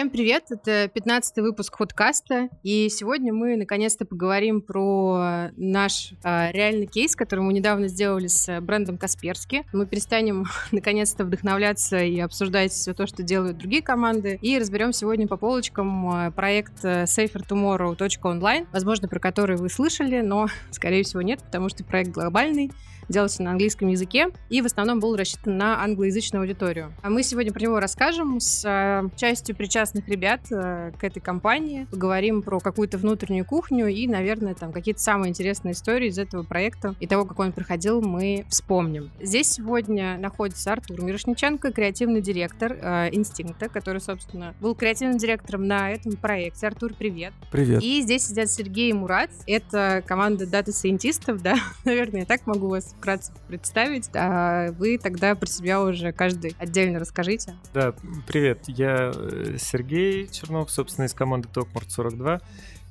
Всем привет, это 15 выпуск Ходкаста, и сегодня мы наконец-то поговорим про наш а, реальный кейс, который мы недавно сделали с брендом Касперски. Мы перестанем наконец-то вдохновляться и обсуждать все то, что делают другие команды, и разберем сегодня по полочкам а, проект э, safertomorrow.online, возможно, про который вы слышали, но, скорее всего, нет, потому что проект глобальный, делался на английском языке и в основном был рассчитан на англоязычную аудиторию. А мы сегодня про него расскажем с э, частью причастных ребят э, к этой компании, поговорим про какую-то внутреннюю кухню и, наверное, там какие-то самые интересные истории из этого проекта и того, как он проходил, мы вспомним. Здесь сегодня находится Артур Мирошниченко, креативный директор э, Инстинкта, который, собственно, был креативным директором на этом проекте. Артур, привет. Привет. И здесь сидят Сергей и Мурат. Это команда data scientist ов, да? Наверное, я так могу вас вкратце представить, а вы тогда про себя уже каждый отдельно расскажите. Да, привет, я э, Сергей Чернов, собственно, из команды Токмарт 42.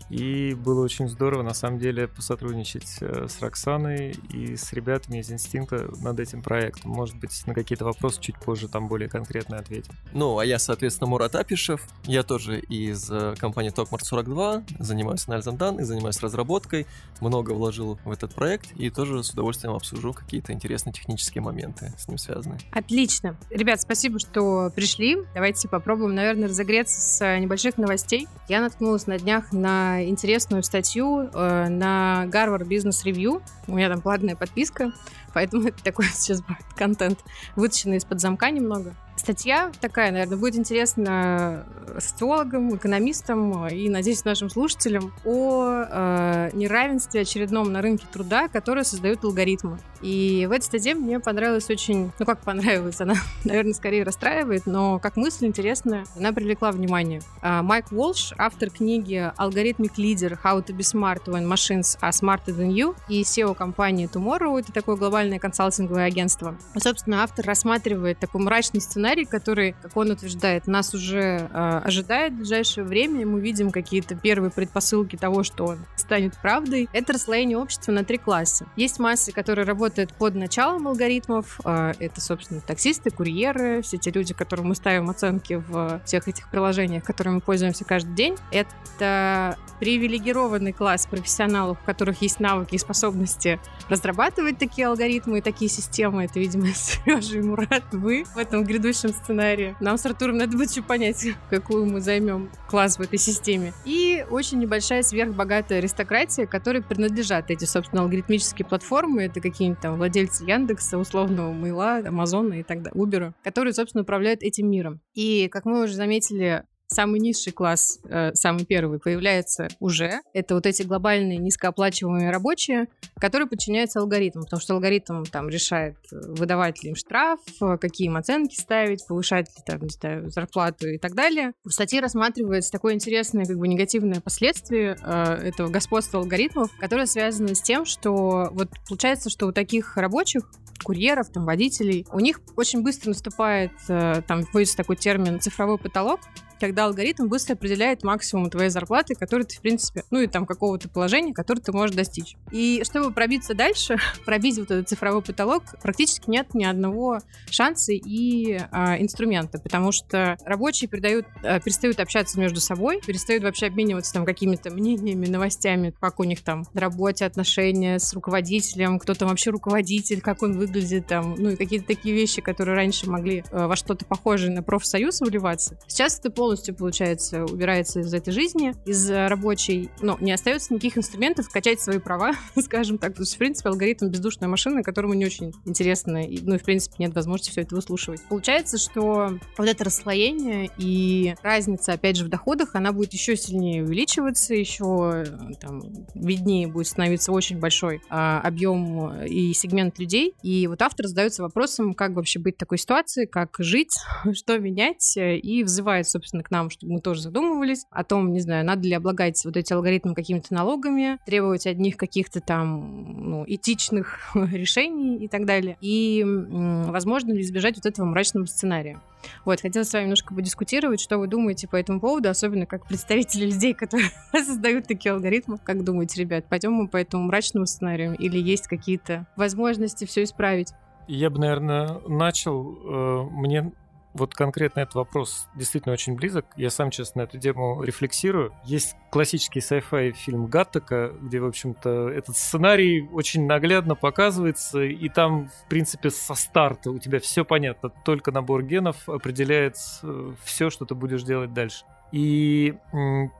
И было очень здорово, на самом деле, посотрудничать э, с Роксаной и с ребятами из Инстинкта над этим проектом. Может быть, на какие-то вопросы чуть позже там более конкретно ответим. Ну, а я, соответственно, Мурат Апишев. Я тоже из э, компании Токмарт 42, занимаюсь анализом данных, занимаюсь разработкой, много вложил в этот проект и тоже с удовольствием обсужу какие-то интересные технические моменты с ним связанные. Отлично. Ребят, спасибо, что пришли. Давайте попробуем, наверное, разогреться с небольших новостей. Я наткнулась на днях на интересную статью э, на Harvard Business Review. У меня там платная подписка, поэтому это такой сейчас будет контент, вытащенный из-под замка немного. Статья такая, наверное, будет интересна социологам, экономистам и, надеюсь, нашим слушателям о э, неравенстве очередном на рынке труда, которое создают алгоритмы. И в этой статье мне понравилась очень... Ну, как понравилась? Она, наверное, скорее расстраивает, но как мысль интересная, она привлекла внимание. А, Майк Уолш, автор книги «Алгоритмик лидер. How to be smart when machines are smarter than you» и SEO компании Tomorrow, это такое глобальное консалтинговое агентство. Собственно, автор рассматривает такой мрачный сценарий, который, как он утверждает, нас уже э, ожидает в ближайшее время, и мы видим какие-то первые предпосылки того, что он станет правдой. Это расслоение общества на три класса. Есть массы, которые работают работает под началом алгоритмов. А, это, собственно, таксисты, курьеры, все те люди, которым мы ставим оценки в всех этих приложениях, которыми мы пользуемся каждый день. Это привилегированный класс профессионалов, у которых есть навыки и способности разрабатывать такие алгоритмы и такие системы. Это, видимо, Сережа и Мурат, вы в этом грядущем сценарии. Нам с Артуром надо будет еще понять, какую мы займем класс в этой системе. И очень небольшая сверхбогатая аристократия, которой принадлежат эти, собственно, алгоритмические платформы. Это какие-нибудь там владельцы Яндекса, условного Мейла, Амазона и так далее, Убера, которые, собственно, управляют этим миром. И, как мы уже заметили, самый низший класс, э, самый первый, появляется уже. Это вот эти глобальные низкооплачиваемые рабочие, которые подчиняются алгоритму, потому что алгоритм там решает, э, выдавать ли им штраф, э, какие им оценки ставить, повышать ли там, не знаю, зарплату и так далее. В статье рассматривается такое интересное, как бы негативное последствие этого господства алгоритмов, которое связано с тем, что вот получается, что у таких рабочих курьеров, там, водителей, у них очень быстро наступает, там, вводится такой термин цифровой потолок, когда алгоритм быстро определяет максимум твоей зарплаты, который ты, в принципе, ну и там какого-то положения, которое ты можешь достичь. И чтобы пробиться дальше, пробить вот этот цифровой потолок, практически нет ни одного шанса и а, инструмента, потому что рабочие передают, а, перестают общаться между собой, перестают вообще обмениваться там какими-то мнениями, новостями, как у них там на работе отношения с руководителем, кто там вообще руководитель, как он выглядит там, ну и какие-то такие вещи, которые раньше могли а, во что-то похожее на профсоюз выливаться. Сейчас это пол полностью, получается, убирается из этой жизни, из рабочей, ну, не остается никаких инструментов качать свои права, скажем так. То есть, в принципе, алгоритм бездушная машина, которому не очень интересно, и, ну, и, в принципе, нет возможности все это выслушивать. Получается, что вот это расслоение и разница, опять же, в доходах, она будет еще сильнее увеличиваться, еще там виднее будет становиться очень большой а, объем и сегмент людей. И вот автор задается вопросом, как вообще быть в такой ситуации, как жить, что менять, и взывает, собственно, к нам, чтобы мы тоже задумывались о том, не знаю, надо ли облагать вот эти алгоритмы какими-то налогами, требовать от них каких-то там ну, этичных решений и так далее. И возможно ли избежать вот этого мрачного сценария. Вот, хотела с вами немножко подискутировать, что вы думаете по этому поводу, особенно как представители людей, которые создают такие алгоритмы. Как думаете, ребят, пойдем мы по этому мрачному сценарию или есть какие-то возможности все исправить? Я бы, наверное, начал. Э, мне Вот конкретно этот вопрос действительно очень близок. Я сам, честно, эту тему рефлексирую. Есть классический sci-fi фильм Гаттека, где, в общем-то, этот сценарий очень наглядно показывается, и там, в принципе, со старта у тебя все понятно. Только набор генов определяет э, все, что ты будешь делать дальше. И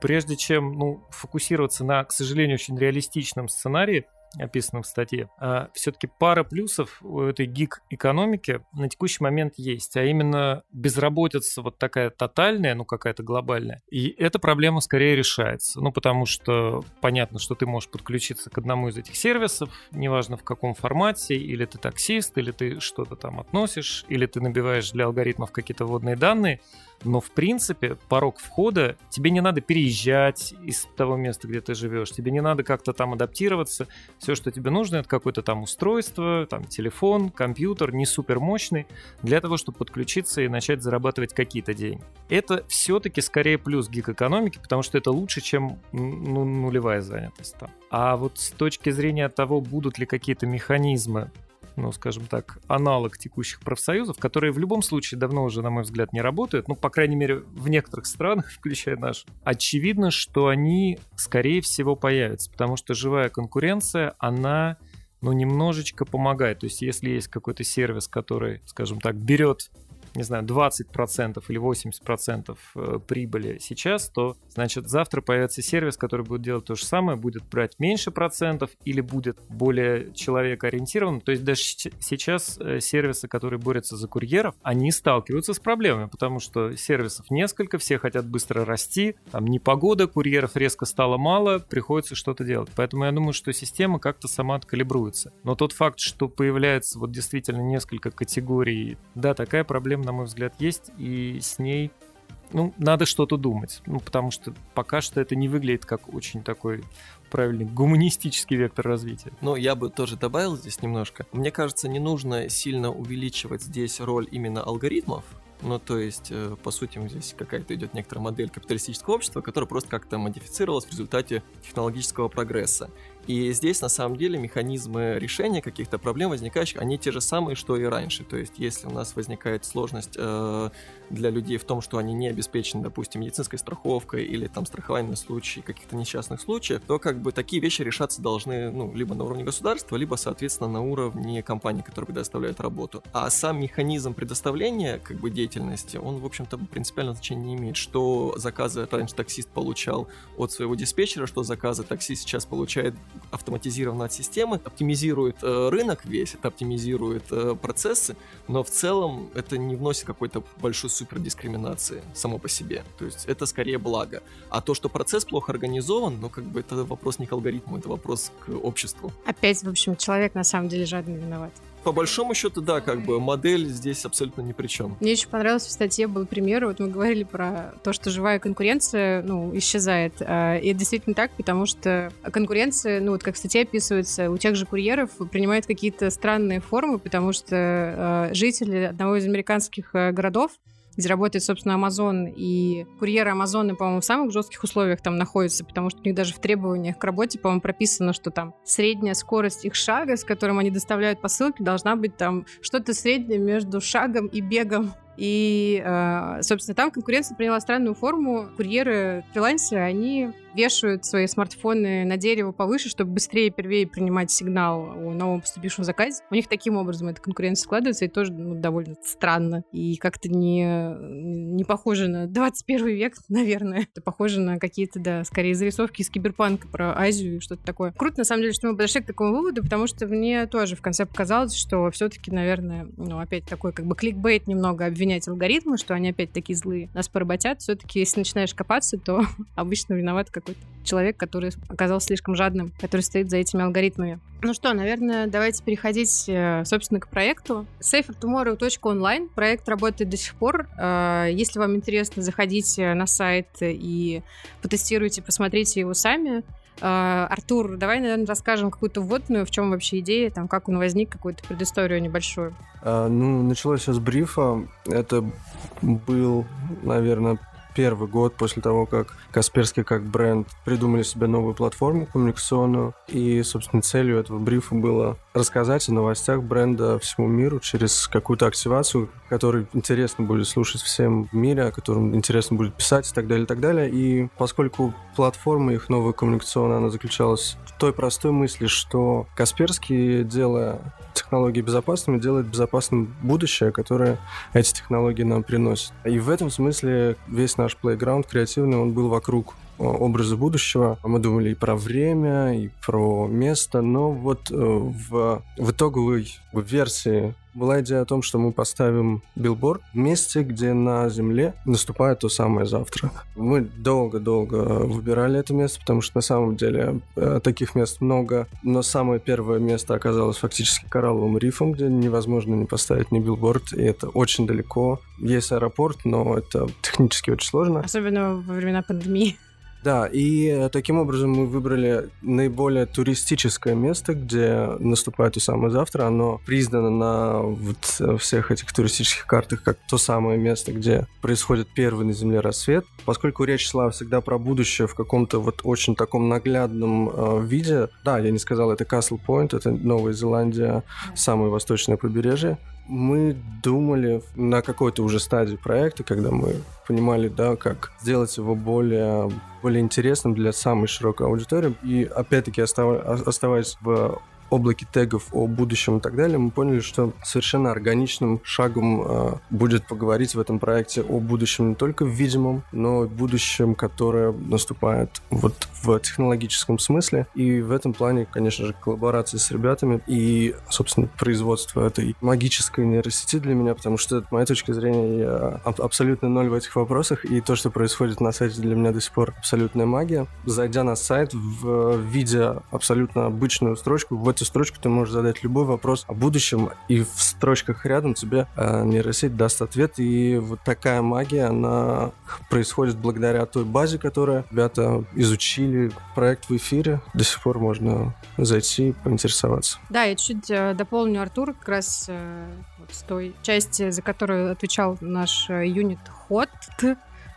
прежде чем ну, фокусироваться на, к сожалению, очень реалистичном сценарии, описанном в статье, а все-таки пара плюсов у этой гик-экономики на текущий момент есть, а именно безработица вот такая тотальная, ну какая-то глобальная, и эта проблема скорее решается, ну потому что понятно, что ты можешь подключиться к одному из этих сервисов, неважно в каком формате, или ты таксист, или ты что-то там относишь, или ты набиваешь для алгоритмов какие-то вводные данные, но в принципе порог входа тебе не надо переезжать из того места, где ты живешь, тебе не надо как-то там адаптироваться. Все, что тебе нужно, это какое-то там устройство, там телефон, компьютер, не супер мощный, для того, чтобы подключиться и начать зарабатывать какие-то деньги. Это все-таки скорее плюс гик-экономики, потому что это лучше, чем ну, нулевая занятость там. А вот с точки зрения того, будут ли какие-то механизмы ну, скажем так, аналог текущих профсоюзов, которые в любом случае давно уже, на мой взгляд, не работают, ну, по крайней мере, в некоторых странах, включая наш, очевидно, что они, скорее всего, появятся, потому что живая конкуренция, она ну, немножечко помогает. То есть, если есть какой-то сервис, который, скажем так, берет не знаю, 20% или 80% э, прибыли сейчас, то, значит, завтра появится сервис, который будет делать то же самое, будет брать меньше процентов или будет более человекоориентирован. То есть даже сейчас э, сервисы, которые борются за курьеров, они сталкиваются с проблемами, потому что сервисов несколько, все хотят быстро расти, там непогода, курьеров резко стало мало, приходится что-то делать. Поэтому я думаю, что система как-то сама откалибруется. Но тот факт, что появляется вот действительно несколько категорий, да, такая проблема проблема, на мой взгляд, есть, и с ней ну, надо что-то думать. Ну, потому что пока что это не выглядит как очень такой правильный гуманистический вектор развития. Ну, я бы тоже добавил здесь немножко. Мне кажется, не нужно сильно увеличивать здесь роль именно алгоритмов, ну, то есть, э, по сути, здесь какая-то идет некоторая модель капиталистического общества, которая просто как-то модифицировалась в результате технологического прогресса. И здесь, на самом деле, механизмы решения каких-то проблем возникающих, они те же самые, что и раньше. То есть, если у нас возникает сложность э, для людей в том, что они не обеспечены, допустим, медицинской страховкой или там страхованием на случай каких-то несчастных случаев, то как бы такие вещи решаться должны, ну, либо на уровне государства, либо, соответственно, на уровне компании, которые предоставляют работу. А сам механизм предоставления, как бы, деятельности, он, в общем-то, принципиально значения не имеет. Что заказы раньше таксист получал от своего диспетчера, что заказы таксист сейчас получает автоматизировано от системы, оптимизирует э, рынок весь, это оптимизирует э, процессы, но в целом это не вносит какой-то большой супер дискриминации само по себе. То есть это скорее благо. А то, что процесс плохо организован, ну как бы это вопрос не к алгоритму, это вопрос к обществу. Опять, в общем, человек на самом деле жадный виноват. По большому счету, да, как бы модель здесь абсолютно ни при чем. Мне очень понравилось в статье был пример, вот мы говорили про то, что живая конкуренция, ну, исчезает. А, и это действительно так, потому что конкуренция, ну, вот как в статье описывается, у тех же курьеров принимает какие-то странные формы, потому что а, жители одного из американских а, городов где работает, собственно, Amazon, и курьеры Амазона, по-моему, в самых жестких условиях там находятся, потому что у них даже в требованиях к работе, по-моему, прописано, что там средняя скорость их шага, с которым они доставляют посылки, должна быть там что-то среднее между шагом и бегом. И, собственно, там конкуренция приняла странную форму. Курьеры, фрилансеры, они вешают свои смартфоны на дерево повыше, чтобы быстрее первее принимать сигнал о новом поступившем заказе. У них таким образом эта конкуренция складывается, и тоже ну, довольно странно. И как-то не, не похоже на 21 век, наверное. Это похоже на какие-то, да, скорее зарисовки из киберпанка про Азию и что-то такое. Круто, на самом деле, что мы подошли к такому выводу, потому что мне тоже в конце показалось, что все-таки, наверное, ну, опять такой как бы кликбейт немного обвинять алгоритмы, что они опять такие злые, нас поработят. Все-таки, если начинаешь копаться, то обычно виноват какой-то человек, который оказался слишком жадным, который стоит за этими алгоритмами. Ну что, наверное, давайте переходить, э, собственно, к проекту. safertomorrow.online. Проект работает до сих пор. Э, если вам интересно, заходите на сайт и потестируйте, посмотрите его сами. Э, Артур, давай, наверное, расскажем какую-то вводную, в чем вообще идея, там, как он возник, какую-то предысторию небольшую. А, ну, началось все с брифа. Это был, наверное, первый год после того, как Касперский как бренд придумали себе новую платформу коммуникационную. И, собственно, целью этого брифа было рассказать о новостях бренда всему миру через какую-то активацию, которую интересно будет слушать всем в мире, о котором интересно будет писать и так далее, и так далее. И поскольку платформа их новая коммуникационная, она заключалась в той простой мысли, что Касперский, делая технологии безопасными, делает безопасным будущее, которое эти технологии нам приносят. И в этом смысле весь наш playground креативный, он был вокруг образы будущего. Мы думали и про время, и про место, но вот э, в, в итоговой версии была идея о том, что мы поставим билборд в месте, где на Земле наступает то самое завтра. Мы долго-долго выбирали это место, потому что на самом деле э, таких мест много, но самое первое место оказалось фактически коралловым рифом, где невозможно не поставить ни билборд, и это очень далеко. Есть аэропорт, но это технически очень сложно. Особенно во времена пандемии. Да, и э, таким образом мы выбрали наиболее туристическое место, где наступает то самое завтра. Оно признано на вот э, всех этих туристических картах как то самое место, где происходит первый на Земле рассвет. Поскольку речь шла всегда про будущее в каком-то вот очень таком наглядном э, виде, да, я не сказал, это Castle Point, это Новая Зеландия, самое восточное побережье мы думали на какой-то уже стадии проекта, когда мы понимали, да, как сделать его более, более интересным для самой широкой аудитории. И опять-таки оставаясь в облаке тегов о будущем и так далее, мы поняли, что совершенно органичным шагом э, будет поговорить в этом проекте о будущем не только в видимом, но и будущем, которое наступает вот в технологическом смысле. И в этом плане, конечно же, коллаборация с ребятами и, собственно, производство этой магической нейросети для меня, потому что, с моей точки зрения, я абсолютно ноль в этих вопросах, и то, что происходит на сайте, для меня до сих пор абсолютная магия. Зайдя на сайт, в виде абсолютно обычную строчку, в эту строчку ты можешь задать любой вопрос о будущем, и в строчках рядом тебе э, нейросеть даст ответ. И вот такая магия, она происходит благодаря той базе, которую ребята изучили. Проект в эфире. До сих пор можно зайти и поинтересоваться. Да, я чуть э, дополню Артур как раз э, вот с той части, за которую отвечал наш э, юнит ход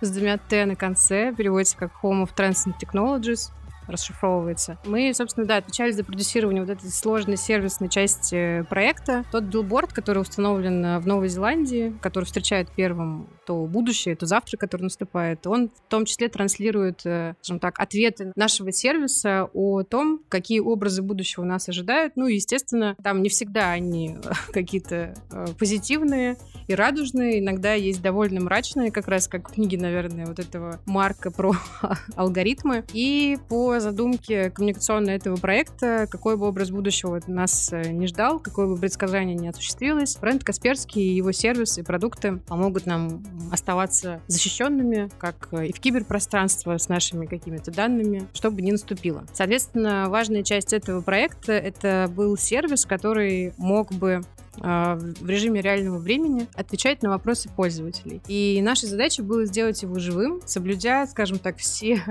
с двумя Т на конце, переводится как Home of Transcend Technologies расшифровывается. Мы, собственно, да, отвечали за продюсирование вот этой сложной сервисной части проекта. Тот билборд, который установлен э, в Новой Зеландии, который встречает первым то будущее, то завтра, который наступает, он в том числе транслирует, э, скажем так, ответы нашего сервиса о том, какие образы будущего нас ожидают. Ну, естественно, там не всегда они какие-то э, позитивные и радужные, иногда есть довольно мрачные, как раз как в книге, наверное, вот этого Марка про алгоритмы. И по задумке коммуникационной этого проекта, какой бы образ будущего нас э, не ждал, какое бы предсказание не осуществилось, бренд Касперский и его сервисы и продукты помогут нам оставаться защищенными, как э, и в киберпространстве с нашими какими-то данными, чтобы не наступило. Соответственно, важная часть этого проекта — это был сервис, который мог бы в режиме реального времени отвечать на вопросы пользователей. И наша задача была сделать его живым, соблюдя, скажем так, все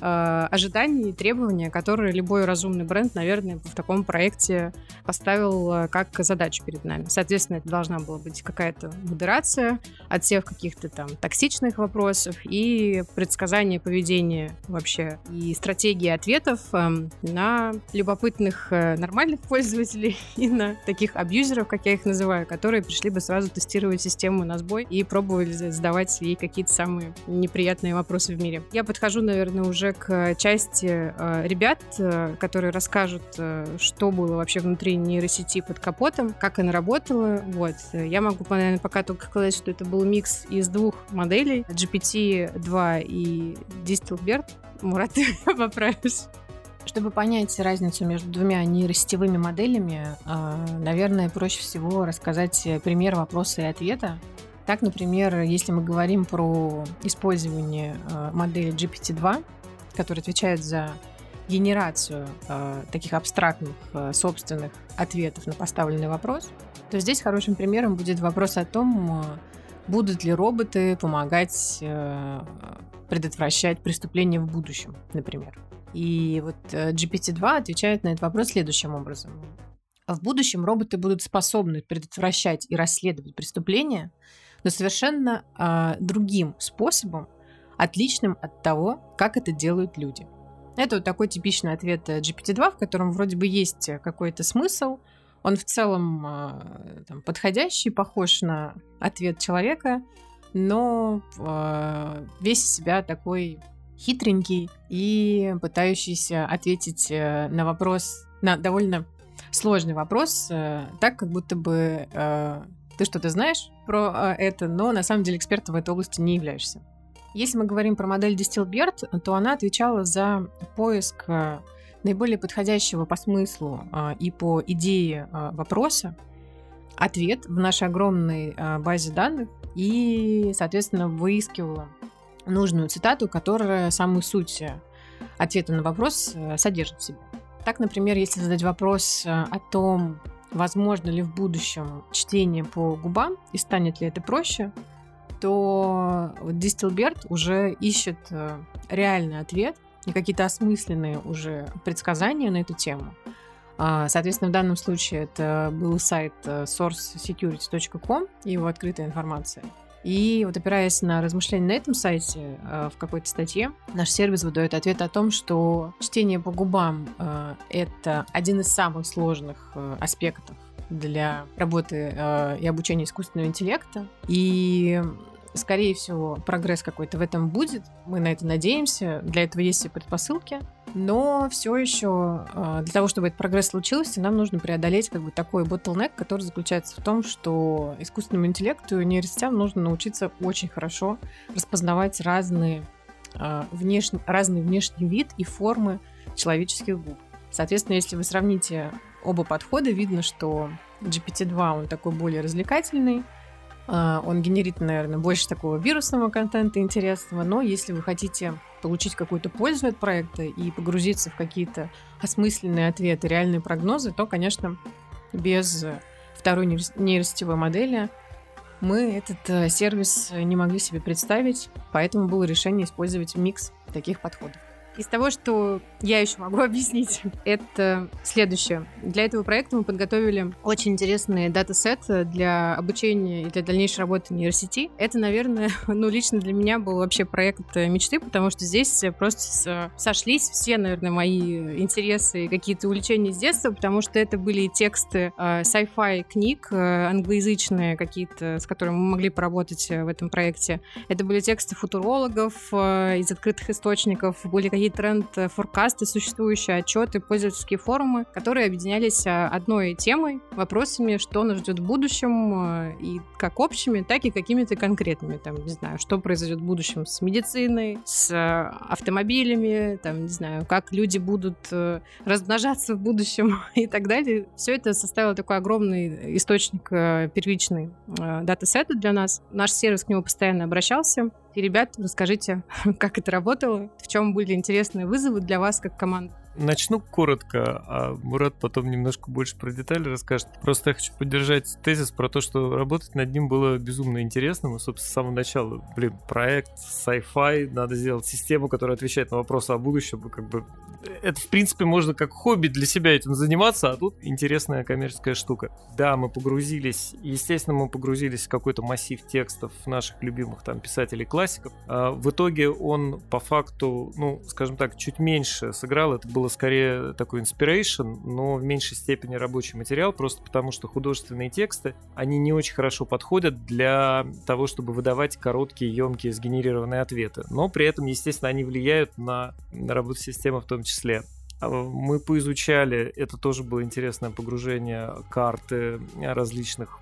э, ожидания и требования, которые любой разумный бренд, наверное, в таком проекте поставил э, как задачу перед нами. Соответственно, это должна была быть какая-то модерация от всех каких-то там токсичных вопросов и предсказание поведения вообще и стратегии ответов э, на любопытных э, нормальных пользователей и на таких абьюзеров, как я их называю, которые пришли бы сразу тестировать систему на сбой и пробовали задавать ей какие-то самые неприятные вопросы в мире. Я подхожу, наверное, уже к части э, ребят, э, которые расскажут, э, что было вообще внутри нейросети под капотом, как она работала. Вот. Я могу, наверное, пока только сказать, что это был микс из двух моделей, GPT-2 и Distelbert. Мурат, поправишь. Чтобы понять разницу между двумя нейросетевыми моделями, наверное, проще всего рассказать пример вопроса и ответа. Так, например, если мы говорим про использование модели GPT-2, который отвечает за генерацию э, таких абстрактных э, собственных ответов на поставленный вопрос, то здесь хорошим примером будет вопрос о том, э, будут ли роботы помогать э, предотвращать преступления в будущем, например. И вот э, GPT-2 отвечает на этот вопрос следующим образом. В будущем роботы будут способны предотвращать и расследовать преступления, но совершенно э, другим способом, отличным от того, как это делают люди. Это вот такой типичный ответ GPT-2, в котором вроде бы есть какой-то смысл, он в целом э, там, подходящий, похож на ответ человека, но э, весь себя такой хитренький и пытающийся ответить э, на вопрос, на довольно сложный вопрос, так, как будто бы ты что-то знаешь про это, но на самом деле экспертом в этой области не являешься. Если мы говорим про модель Distillbert, то она отвечала за поиск наиболее подходящего по смыслу и по идее вопроса ответ в нашей огромной базе данных и, соответственно, выискивала нужную цитату, которая самую суть ответа на вопрос содержит в себе. Так, например, если задать вопрос о том, возможно ли в будущем чтение по губам и станет ли это проще, то Дистилберт уже ищет реальный ответ – и какие-то осмысленные уже предсказания на эту тему. А, соответственно, в данном случае это был сайт э, sourcesecurity.com и его открытая информация. И вот опираясь на размышления на этом сайте, э, в какой-то статье, наш сервис выдает ответ о том, что чтение по губам э, — это один из самых сложных аспектов для работы и обучения искусственного интеллекта. И Скорее всего, прогресс какой-то в этом будет. Мы на это надеемся. Для этого есть все предпосылки. Но все еще а, для того, чтобы этот прогресс случился, нам нужно преодолеть как бы такой bottleneck, который заключается в том, что искусственному интеллекту и нейросетям нужно научиться очень хорошо распознавать разные, а, внеш... разный внешний вид и формы человеческих губ. Соответственно, если вы сравните оба подхода, видно, что GPT-2, он такой более развлекательный, он генерит, наверное, больше такого вирусного контента интересного, но если вы хотите получить какую-то пользу от проекта и погрузиться в какие-то осмысленные ответы, реальные прогнозы, то, конечно, без второй нейросетевой модели мы этот э, сервис не могли себе представить, поэтому было решение использовать микс таких подходов. Из того, что я еще могу объяснить, это следующее. Для этого проекта мы подготовили очень интересный датасет для обучения и для дальнейшей работы нейросети. Это, наверное, ну, лично для меня был вообще проект мечты, потому что здесь просто сошлись все, наверное, мои интересы и какие-то увлечения с детства, потому что это были тексты э, sci-fi книг, э, англоязычные какие-то, с которыми мы могли поработать в этом проекте. Это были тексты футурологов э, из открытых источников, были какие тренд-форкасты, существующие отчеты, пользовательские форумы, которые объединялись а, одной темой, вопросами, что нас ждет в будущем, а, и как общими, так и какими-то конкретными. Там, не знаю, что произойдет в будущем с медициной, с автомобилями, там, не знаю, как люди будут э, размножаться в будущем и так далее. Все это составило такой огромный источник э, первичный э, датасета для нас. Наш сервис к нему постоянно обращался. И, ребят, расскажите, как это работало, в чем были интересные вызовы для вас как команды. Начну коротко, а Мурат потом немножко больше про детали расскажет. Просто я хочу поддержать тезис про то, что работать над ним было безумно интересно. Мы, собственно, с самого начала, блин, проект, sci-fi, надо сделать систему, которая отвечает на вопросы о будущем. Как бы это, в принципе, можно как хобби для себя этим заниматься, а тут интересная коммерческая штука. Да, мы погрузились, естественно, мы погрузились в какой-то массив текстов наших любимых там писателей-классиков. А в итоге он по факту, ну, скажем так, чуть меньше сыграл. Это было скорее такой inspiration, но в меньшей степени рабочий материал, просто потому что художественные тексты, они не очень хорошо подходят для того, чтобы выдавать короткие, емкие, сгенерированные ответы. Но при этом, естественно, они влияют на, на работу системы в том числе. А, мы поизучали, это тоже было интересное погружение карты различных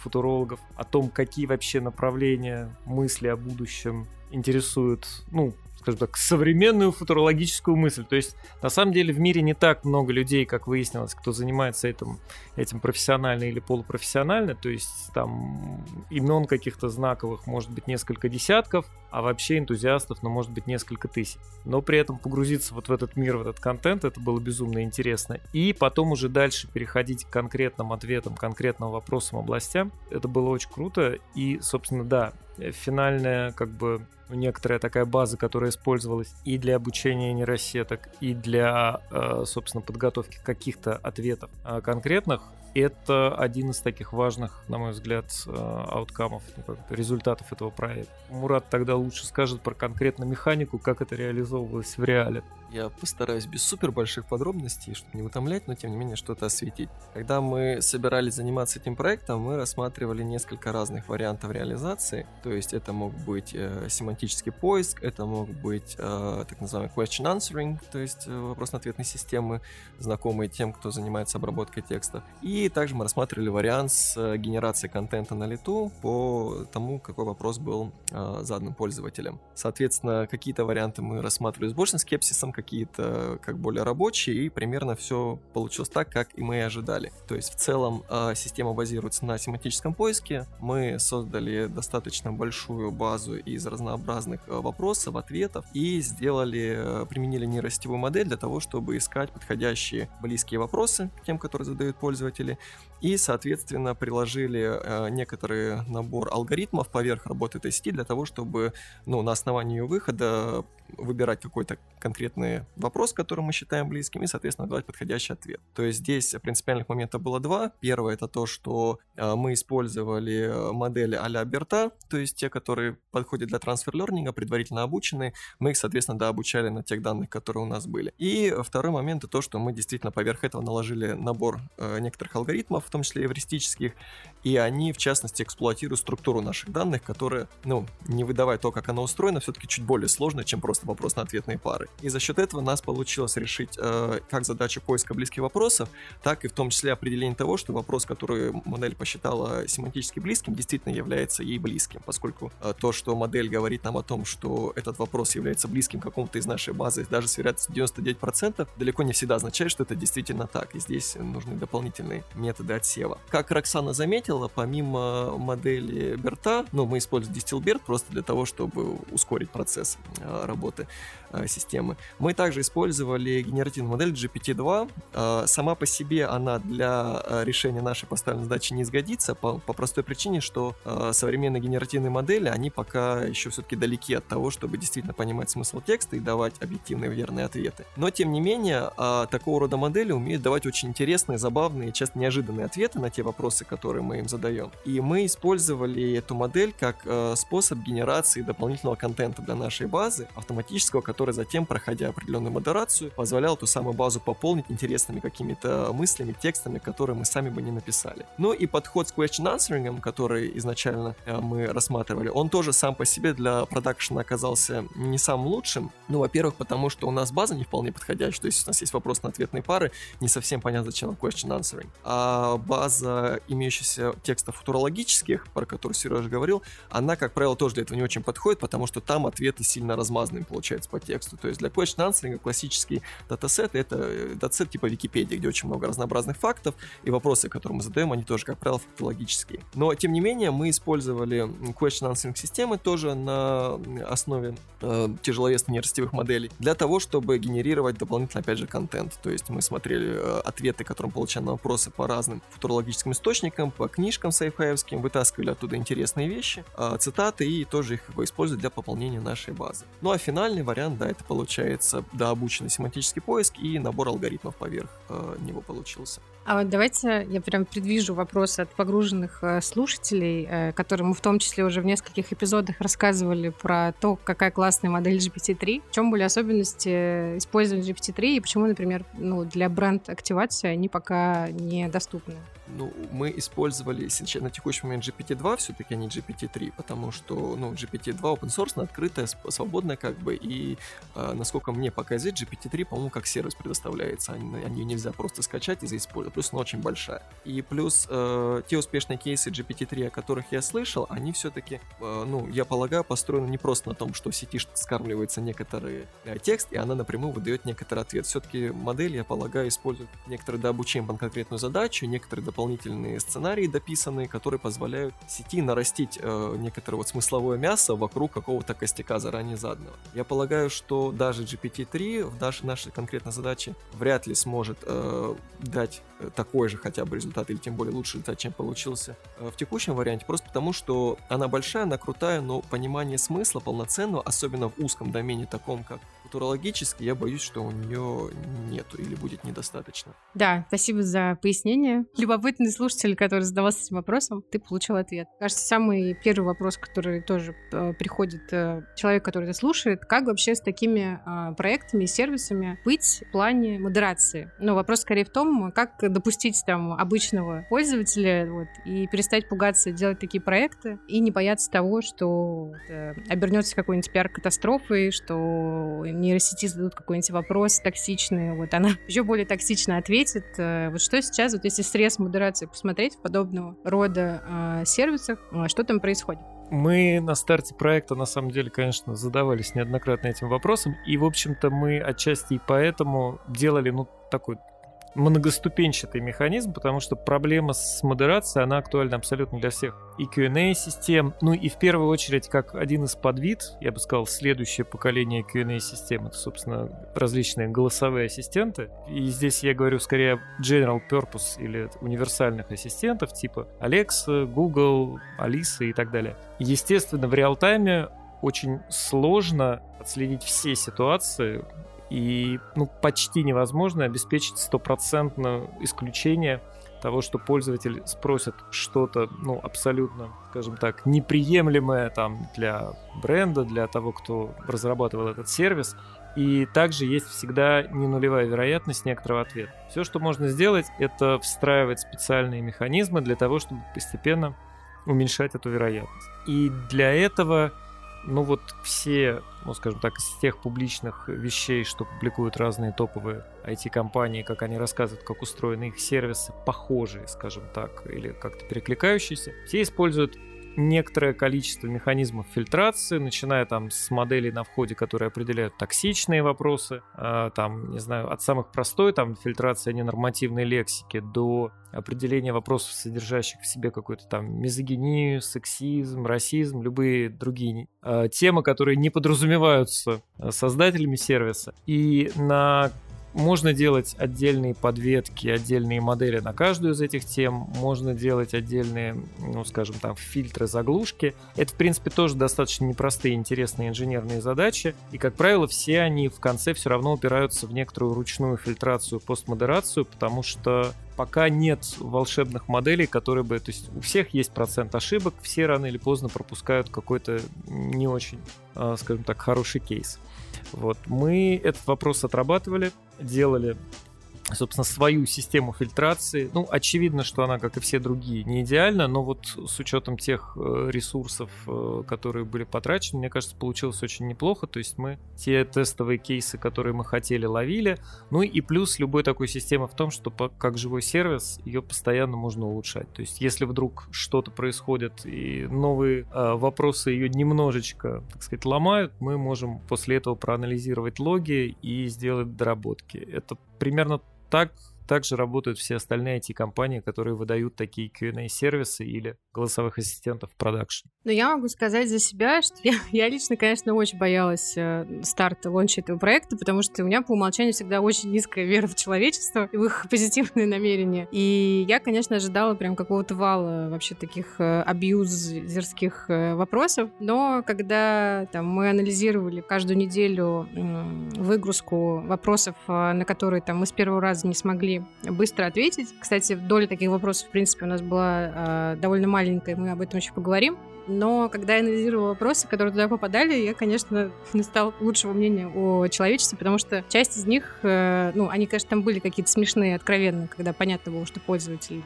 футурологов о том, какие вообще направления мысли о будущем интересуют, ну, скажем так, современную футурологическую мысль. То есть, на самом деле, в мире не так много людей, как выяснилось, кто занимается этим, этим профессионально или полупрофессионально. То есть, там имен каких-то знаковых может быть несколько десятков, а вообще энтузиастов, ну, может быть, несколько тысяч. Но при этом погрузиться вот в этот мир, в этот контент, это было безумно интересно. И потом уже дальше переходить к конкретным ответам, конкретным вопросам, областям. Это было очень круто. И, собственно, да, финальная как бы некоторая такая база, которая использовалась и для обучения нейросеток, и для, э, собственно, подготовки каких-то ответов э, конкретных, это один из таких важных, на мой взгляд, э, ауткамов, результатов этого проекта. Мурат тогда лучше скажет про конкретно механику, как это реализовывалось в реале. Я постараюсь без супер больших подробностей, чтобы не утомлять, но тем не менее что-то осветить. Когда мы собирались заниматься этим проектом, мы рассматривали несколько разных вариантов реализации. То есть это мог быть э, семантический поиск, это мог быть э, так называемый question answering, то есть э, вопрос-ответной системы, знакомые тем, кто занимается обработкой текста. И также мы рассматривали вариант с э, генерацией контента на лету по тому, какой вопрос был э, задан пользователем. Соответственно, какие-то варианты мы рассматривали с большим скепсисом, какие-то как более рабочие, и примерно все получилось так, как и мы и ожидали. То есть в целом э, система базируется на семантическом поиске. Мы создали достаточно большую базу из разнообразных э, вопросов, ответов и сделали, э, применили нейросетевую модель для того, чтобы искать подходящие близкие вопросы тем, которые задают пользователи, и, соответственно, приложили э, некоторый набор алгоритмов поверх работы этой сети для того, чтобы ну, на основании выхода выбирать какой-то конкретный вопрос, который мы считаем близким, и, соответственно, давать подходящий ответ. То есть здесь принципиальных моментов было два. Первое — это то, что э, мы использовали модели а-ля Берта, то есть те, которые подходят для трансфер-лернинга, предварительно обучены, мы их, соответственно, дообучали на тех данных, которые у нас были. И второй момент — это то, что мы действительно поверх этого наложили набор э, некоторых алгоритмов, в том числе эвристических, и они, в частности, эксплуатируют структуру наших данных, которая, ну, не выдавая то, как она устроена, все-таки чуть более сложная, чем просто вопрос-на-ответные пары. И за счет этого нас получилось решить э, как задачу поиска близких вопросов, так и в том числе определение того, что вопрос, который модель посчитала семантически близким, действительно является ей близким, поскольку э, то, что модель говорит нам о том, что этот вопрос является близким какому-то из нашей базы, даже с вероятностью 99%, далеко не всегда означает, что это действительно так. И здесь нужны дополнительные методы отсева. Как Роксана заметила, помимо модели Берта, ну, мы используем Distilbert просто для того, чтобы ускорить процесс э, работы э, системы. Мы также использовали генеративную модель GPT-2. Э, сама по себе она для решения нашей поставленной задачи не сгодится по, по простой причине, что современные генеративные модели, они пока еще все-таки далеки от того, чтобы действительно понимать смысл текста и давать объективные верные ответы. Но, тем не менее, такого рода модели умеют давать очень интересные, забавные, часто неожиданные ответы на те вопросы, которые мы им задаем. И мы использовали эту модель как э, способ генерации дополнительного контента для нашей базы, автоматического, который затем, проходя определенную модерацию, позволял ту самую базу пополнить интересными какими-то мыслями, текстами, которые мы сами бы не написали. Ну и подход с question answering, который изначально э, мы рассматривали, он тоже сам по себе для продакшена оказался не самым лучшим. Ну, во-первых, потому что у нас база не вполне подходящая, то есть у нас есть вопрос на ответные пары, не совсем понятно, зачем question answering. А база текстов футурологических, про которые Сережа говорил, она, как правило, тоже для этого не очень подходит, потому что там ответы сильно размазанные получаются по тексту. То есть для question answering классический датасет — это э, датасет типа Википедии, где очень много разнообразных фактов, и вопросы, которые мы задаем, они тоже, как правило, футурологические. Но, тем не менее, мы использовали question answering системы тоже на основе э, тяжеловесных нейросетевых моделей для того, чтобы генерировать дополнительно, опять же, контент. То есть мы смотрели э, ответы, которые мы получаем на вопросы по разным футурологическим источникам, по книжкам сайфаевским, вытаскивали оттуда интересные вещи, а, цитаты и тоже их использовали для пополнения нашей базы. Ну а финальный вариант, да, это получается дообученный семантический поиск и набор алгоритмов поверх э, него получился. А вот давайте я прям предвижу вопросы от погруженных э, слушателей, э, которым мы в том числе уже в нескольких эпизодах рассказывали про то, какая классная модель GPT-3. В чем были особенности использования GPT-3 и почему, например, ну, для бренд-активации они пока недоступны? Ну, мы использовали сейчас на текущий момент GPT-2 все-таки, не GPT-3, потому что, ну, GPT-2 open source, открытая, свободная как бы, и э, насколько мне пока известно, GPT-3, по-моему, как сервис предоставляется, они, они нельзя просто скачать и заиспользовать, плюс она очень большая. И плюс э, те успешные кейсы GPT-3, о которых я слышал, они все-таки, э, ну, я полагаю, построены не просто на том, что в сети скармливается некоторый э, текст, и она напрямую выдает некоторый ответ. Все-таки модель, я полагаю, использует некоторые дообучение под конкретную задачу, некоторые дополнительные сценарии дописанные, которые позволяют сети нарастить э, некоторое вот смысловое мясо вокруг какого-то костяка заранее заданного. Я полагаю, что даже GPT-3 в нашей, нашей конкретной задаче вряд ли сможет э, дать э, такой же хотя бы результат, или тем более лучший результат, чем получился э, в текущем варианте, просто потому что она большая, она крутая, но понимание смысла полноценного, особенно в узком домене таком, как Футурологически я боюсь, что у нее нету или будет недостаточно. Да, спасибо за пояснение. Любопытный слушатель, который задавался этим вопросом, ты получил ответ. Кажется, самый первый вопрос, который тоже э, приходит э, человек, который это слушает, как вообще с такими э, проектами и сервисами быть в плане модерации? Ну, вопрос скорее в том, как допустить там обычного пользователя вот, и перестать пугаться делать такие проекты и не бояться того, что обернется какой-нибудь пиар-катастрофой, что нейросети зададут какой-нибудь вопрос токсичный, вот она еще более токсично ответит. Э, вот что сейчас, вот если срез модерации посмотреть в подобного рода э, сервисах, э, что там происходит? Мы на старте проекта, на самом деле, конечно, задавались неоднократно этим вопросом, и, в общем-то, мы отчасти и поэтому делали, ну, такой многоступенчатый механизм, потому что проблема с модерацией, она актуальна абсолютно для всех. И Q&A-систем, ну и в первую очередь, как один из подвид, я бы сказал, следующее поколение Q&A-систем, это, собственно, различные голосовые ассистенты. И здесь я говорю скорее general purpose или универсальных ассистентов, типа Alexa, Google, Alisa и так далее. Естественно, в реал-тайме очень сложно отследить все ситуации, и ну, почти невозможно обеспечить стопроцентное исключение того, что пользователь спросит что-то, ну, абсолютно, скажем так, неприемлемое там для бренда, для того, кто разрабатывал этот сервис. И также есть всегда не нулевая вероятность некоторого ответа. Все, что можно сделать, это встраивать специальные механизмы для того, чтобы постепенно уменьшать эту вероятность. И для этого ну вот все, ну скажем так, из тех публичных вещей, что публикуют разные топовые IT-компании, как они рассказывают, как устроены их сервисы, похожие, скажем так, или как-то перекликающиеся, все используют некоторое количество механизмов фильтрации, начиная там с моделей на входе, которые определяют токсичные вопросы, э, там, не знаю, от самых простой, там, фильтрация ненормативной лексики до определения вопросов, содержащих в себе какую-то там мизогинию, сексизм, расизм, любые другие э, темы, которые не подразумеваются а, создателями сервиса. И на можно делать отдельные подветки, отдельные модели на каждую из этих тем. Можно делать отдельные, ну, скажем там, фильтры, заглушки. Это, в принципе, тоже достаточно непростые, интересные инженерные задачи. И, как правило, все они в конце все равно упираются в некоторую ручную фильтрацию, постмодерацию, потому что пока нет волшебных моделей, которые бы... То есть у всех есть процент ошибок, все рано или поздно пропускают какой-то не очень, а, скажем так, хороший кейс. Вот. Мы этот вопрос отрабатывали, делали собственно, свою систему фильтрации. Ну, очевидно, что она, как и все другие, не идеальна, но вот с учетом тех э, ресурсов, э, которые были потрачены, мне кажется, получилось очень неплохо. То есть мы те тестовые кейсы, которые мы хотели, ловили. Ну и плюс любой такой системы в том, что как живой сервис, ее постоянно можно улучшать. То есть если вдруг что-то происходит и новые э, вопросы ее немножечко, так сказать, ломают, мы можем после этого проанализировать логи и сделать доработки. Это примерно так также работают все остальные IT-компании, которые выдают такие Q&A-сервисы или голосовых ассистентов в продакшн. Но я могу сказать за себя, что я, я лично, конечно, очень боялась э, старта, лонча этого проекта, потому что у меня по умолчанию всегда очень низкая вера в человечество и в их позитивные намерения. И я, конечно, ожидала прям какого-то вала вообще таких э, абьюзерских э, вопросов. Но когда там, мы анализировали каждую неделю выгрузку вопросов, на которые там, мы с первого раза не смогли быстро ответить. Кстати, доля таких вопросов, в принципе, у нас была э, довольно маленькая, мы об этом еще поговорим. Но когда я анализировала вопросы, которые туда попадали, я, конечно, не стала лучшего мнения о человечестве, потому что часть из них, э, ну, они, конечно, там были какие-то смешные, откровенные, когда понятно было, что пользователь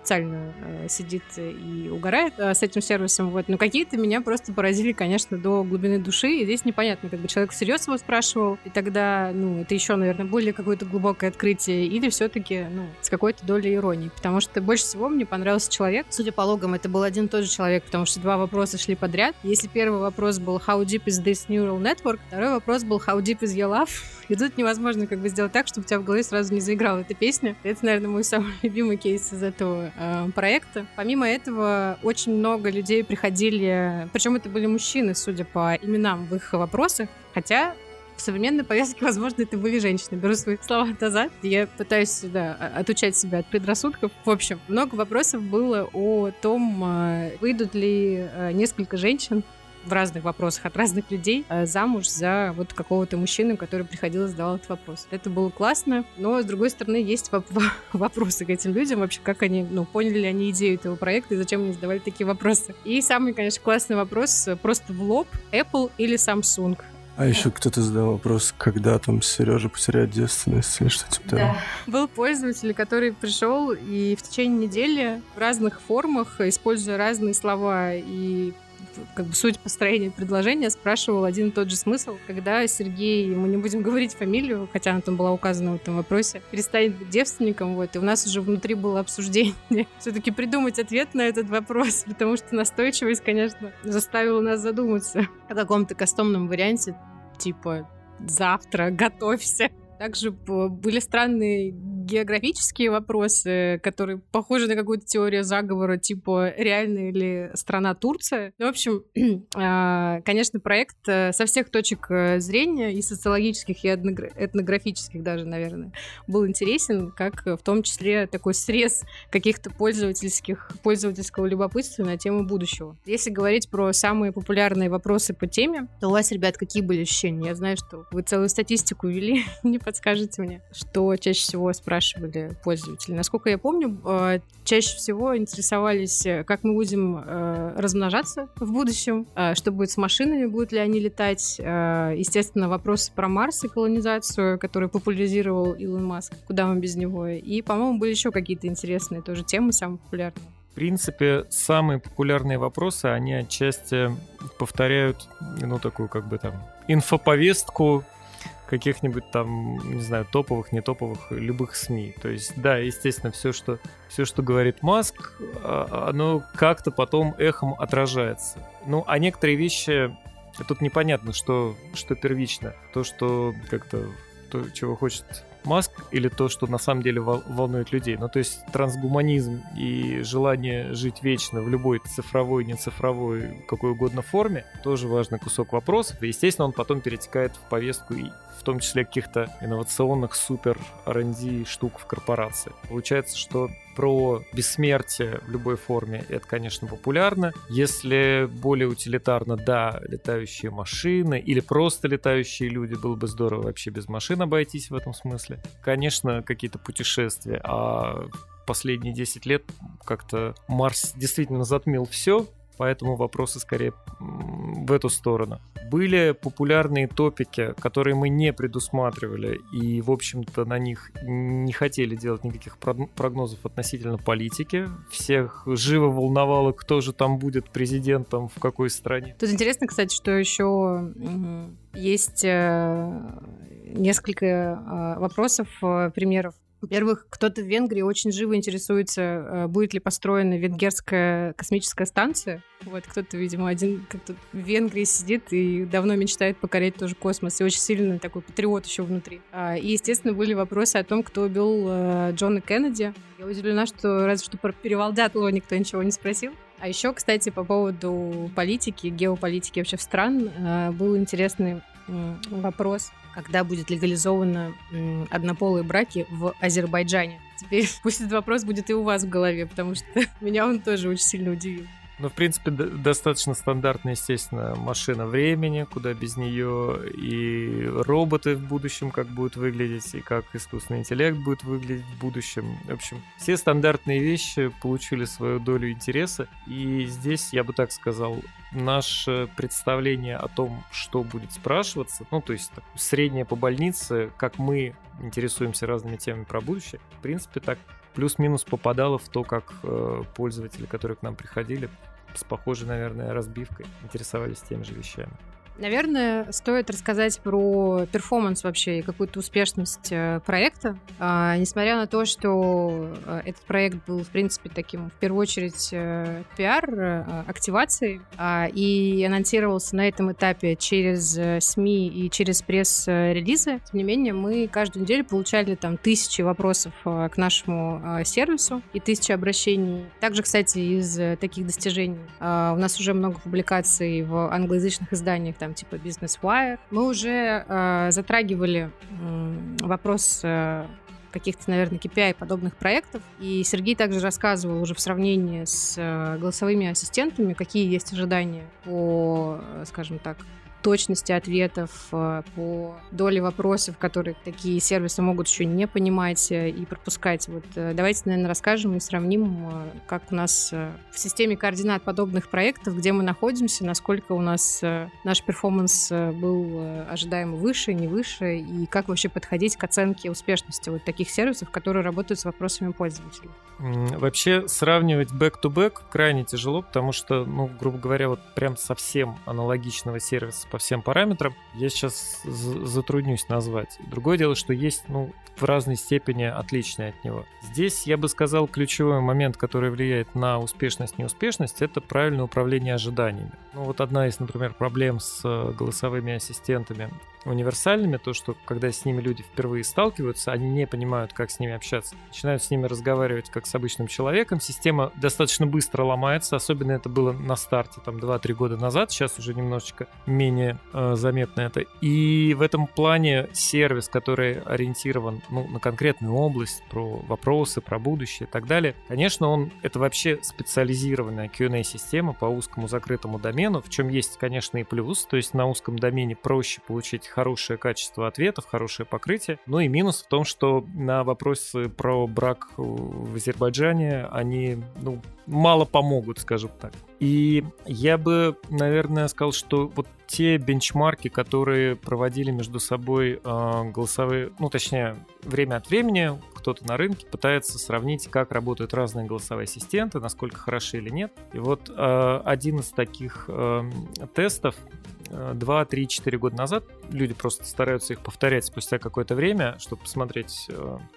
специально э, сидит и угорает э, с этим сервисом, вот. Но какие-то меня просто поразили, конечно, до глубины души, и здесь непонятно, как бы человек всерьез его спрашивал, и тогда, ну, это еще, наверное, более какое-то глубокое открытие, или все-таки, ну, с какой-то долей иронии, потому что больше всего мне понравился человек, судя по логам, это был один и тот же человек, потому что два вопроса шли подряд. Если первый вопрос был «How deep is this neural network?», второй вопрос был «How deep is your love?», и тут невозможно как бы сделать так, чтобы у тебя в голове сразу не заиграла эта песня. Это, наверное, мой самый любимый кейс из этого э, проекта. Помимо этого, очень много людей приходили, причем это были мужчины, судя по именам в их вопросах, хотя в современной повестке, возможно, это были женщины. Беру свои слова назад. Я пытаюсь да, отучать себя от предрассудков. В общем, много вопросов было о том, э, выйдут ли э, несколько женщин в разных вопросах от разных людей э, замуж за вот какого-то мужчину, который приходил и задавал этот вопрос. Это было классно, но, с другой стороны, есть воп- вопросы к этим людям, вообще, как они, ну, поняли ли они идею этого проекта и зачем они задавали такие вопросы. И самый, конечно, классный вопрос э, просто в лоб, Apple или Samsung? А еще кто-то задал вопрос, когда там Сережа потеряет девственность или что типа того. Был пользователь, который пришел и в течение недели в разных формах, используя разные слова и как бы суть построения предложения спрашивал один и тот же смысл, когда Сергей, мы не будем говорить фамилию, хотя она там была указана в этом вопросе, перестанет быть девственником, вот, и у нас уже внутри было обсуждение все-таки придумать ответ на этот вопрос, потому что настойчивость, конечно, заставила нас задуматься о каком-то кастомном варианте, типа завтра готовься. Также были странные географические вопросы, которые похожи на какую-то теорию заговора, типа реальная ли страна Турция. Ну, в общем, а, конечно, проект э, со всех точек э, зрения, и социологических, и этнографических даже, наверное, был интересен, как в том числе такой срез каких-то пользовательских, пользовательского любопытства на тему будущего. Если говорить про самые популярные вопросы по теме, то у вас, ребят, какие были ощущения? Я знаю, что вы целую статистику вели, не подскажете мне, что чаще всего спрашивают спрашивали пользователи. Насколько я помню, э, чаще всего интересовались, э, как мы будем э, размножаться в будущем, что будет с машинами, будут ли они летать. Естественно, вопросы про Марс и колонизацию, который популяризировал Илон Маск. Куда мы без него? И, по-моему, были еще какие-то интересные тоже темы, самые популярные. В принципе, самые популярные вопросы, они отчасти повторяют, ну, такую как бы там инфоповестку каких-нибудь там, не знаю, топовых, не топовых, любых СМИ. То есть, да, естественно, все, что, все, что говорит Маск, а, оно как-то потом эхом отражается. Ну, а некоторые вещи, тут непонятно, что, что первично. То, что как-то, то, чего хочет Маск или то, что на самом деле волнует людей. Ну, то есть трансгуманизм и желание жить вечно в любой цифровой, не цифровой, какой угодно форме, тоже важный кусок вопросов. И, естественно, он потом перетекает в повестку и в том числе каких-то инновационных супер R&D штук в корпорации. Получается, что про бессмертие в любой форме это, конечно, популярно. Если более утилитарно, да, летающие машины или просто летающие люди, было бы здорово вообще без машин обойтись в этом смысле. Конечно, какие-то путешествия, а последние 10 лет как-то Марс действительно затмил все, поэтому вопросы скорее в эту сторону. Были популярные топики, которые мы не предусматривали, и, в общем-то, на них не хотели делать никаких прогнозов относительно политики. Всех живо волновало, кто же там будет президентом, в какой стране. Тут интересно, кстати, что еще есть э, несколько э, вопросов, э, примеров во-первых, кто-то в Венгрии очень живо интересуется, э, будет ли построена венгерская космическая станция. Вот кто-то, видимо, один как-то в Венгрии сидит и давно мечтает покорять тоже космос. И очень сильный такой патриот еще внутри. А, и, естественно, были вопросы о том, кто убил э, Джона Кеннеди. Я удивлена, что разве что про перевал Дятлова никто ничего не спросил. А еще, кстати, по поводу политики, геополитики вообще в стран, э, был интересный вопрос, когда будет легализованы однополые браки в Азербайджане. Теперь пусть этот вопрос будет и у вас в голове, потому что меня он тоже очень сильно удивил. Ну, в принципе, достаточно стандартная, естественно, машина времени, куда без нее и роботы в будущем как будут выглядеть, и как искусственный интеллект будет выглядеть в будущем. В общем, все стандартные вещи получили свою долю интереса, и здесь, я бы так сказал, наше представление о том, что будет спрашиваться, ну, то есть так, среднее по больнице, как мы интересуемся разными темами про будущее, в принципе, так плюс-минус попадало в то, как э, пользователи, которые к нам приходили, с похожей, наверное, разбивкой интересовались теми же вещами. Наверное, стоит рассказать про перформанс вообще и какую-то успешность э, проекта. А, несмотря на то, что э, этот проект был, в принципе, таким, в первую очередь, э, пиар, активацией, а, и анонсировался на этом этапе через СМИ и через пресс-релизы, тем не менее, мы каждую неделю получали там тысячи вопросов к нашему сервису и тысячи обращений. Также, кстати, из таких достижений у нас уже много публикаций в англоязычных изданиях, там, типа Business Wire. Мы уже э, затрагивали э, вопрос э, каких-то, наверное, KPI подобных проектов. И Сергей также рассказывал уже в сравнении с э, голосовыми ассистентами, какие есть ожидания по, э, скажем так, точности ответов, э, по доле вопросов, которые такие сервисы могут еще не понимать э, и пропускать. Вот э, давайте, наверное, расскажем и сравним, как у нас в системе координат подобных проектов, где мы находимся, насколько у нас наш перформанс был ожидаемо выше, не выше, и как вообще подходить к оценке успешности вот таких сервисов, которые работают с вопросами пользователей. Вообще сравнивать back-to-back крайне тяжело, потому что, ну, грубо говоря, вот прям совсем аналогичного сервиса по всем параметрам я сейчас затруднюсь назвать. Другое дело, что есть, ну, в разной степени отличные от него. Здесь, я бы сказал, ключевой момент, который влияет на успешность, неуспешность, это правильное управление ожиданиями. Ну, вот одна из, например, проблем с э, голосовыми ассистентами универсальными, то, что когда с ними люди впервые сталкиваются, они не понимают, как с ними общаться. Начинают с ними разговаривать как с обычным человеком. Система достаточно быстро ломается, особенно это было на старте, там, 2-3 года назад, сейчас уже немножечко менее э, заметно это. И в этом плане сервис, который ориентирован ну, на конкретную область, про вопросы, про будущее и так далее, конечно, он это вообще специализированная Q&A-система по узкому закрытому домену, в чем есть, конечно, и плюс, то есть на узком домене проще получить хорошее качество ответов, хорошее покрытие. Ну и минус в том, что на вопросы про брак в Азербайджане они ну, мало помогут, скажем так. И я бы, наверное, сказал, что вот те бенчмарки, которые проводили между собой э, голосовые, ну точнее, время от времени кто-то на рынке пытается сравнить, как работают разные голосовые ассистенты, насколько хороши или нет. И вот э, один из таких э, тестов 2, 3, 4 года назад. Люди просто стараются их повторять спустя какое-то время, чтобы посмотреть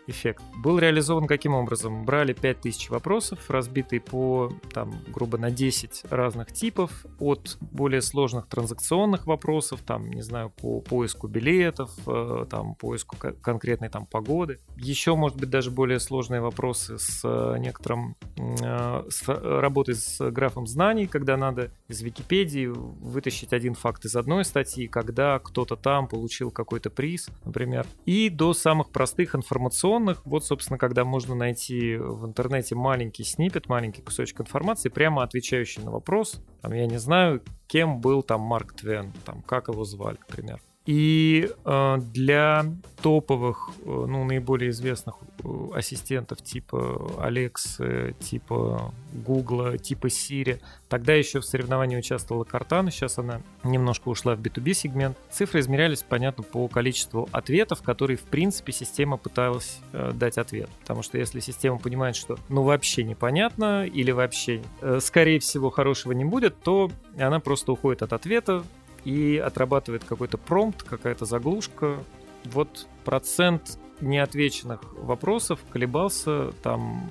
эффект. Был реализован каким образом? Брали 5000 вопросов, разбитые по, там, грубо на 10 разных типов, от более сложных транзакционных вопросов, там, не знаю, по поиску билетов, э, там, поиску конкретной там погоды. Еще, может быть, даже более сложные вопросы с э, некоторым, э, с работой с графом знаний, когда надо из Википедии вытащить один факт из одной статьи, когда кто-то там получил какой-то приз, например, и до самых простых информационных, вот, собственно, когда можно найти в интернете маленький снипет, маленький кусочек информации, прямо отвечающий на вопрос, там, я не знаю, кем был там Марк Твен, там, как его звали, например. И э, для топовых, э, ну, наиболее известных э, ассистентов типа Alexa, типа Google, типа Siri, тогда еще в соревновании участвовала Cortana, сейчас она немножко ушла в B2B сегмент. Цифры измерялись, понятно, по количеству ответов, которые, в принципе, система пыталась э, дать ответ. Потому что если система понимает, что ну вообще непонятно или вообще, э, скорее всего, хорошего не будет, то она просто уходит от ответа, и отрабатывает какой-то промпт, какая-то заглушка. Вот процент неотвеченных вопросов колебался там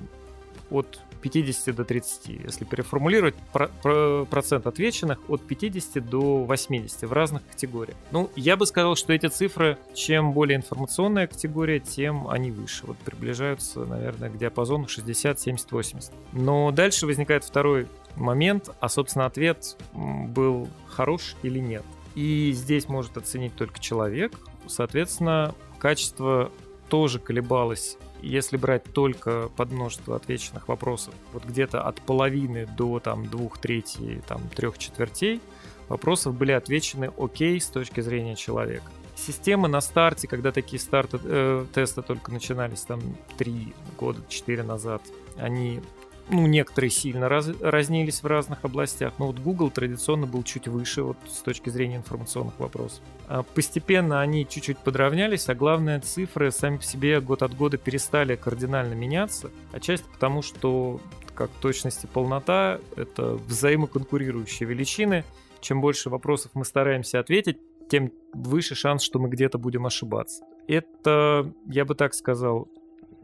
от 50 до 30. Если переформулировать, про, про, процент отвеченных от 50 до 80 в разных категориях. Ну, я бы сказал, что эти цифры, чем более информационная категория, тем они выше. Вот приближаются, наверное, к диапазону 60, 70, 80. Но дальше возникает второй момент, а, собственно, ответ был хорош или нет. И здесь может оценить только человек. Соответственно, качество тоже колебалось если брать только под множество отвеченных вопросов, вот где-то от половины до там двух третей, там трех четвертей вопросов были отвечены окей с точки зрения человека. Системы на старте, когда такие старты э, тесты только начинались там три года, четыре назад, они ну, некоторые сильно раз, разнились в разных областях, но вот Google традиционно был чуть выше вот с точки зрения информационных вопросов. А постепенно они чуть-чуть подравнялись, а главное, цифры сами по себе год от года перестали кардинально меняться, отчасти потому, что как точность и полнота — это взаимоконкурирующие величины. Чем больше вопросов мы стараемся ответить, тем выше шанс, что мы где-то будем ошибаться. Это, я бы так сказал,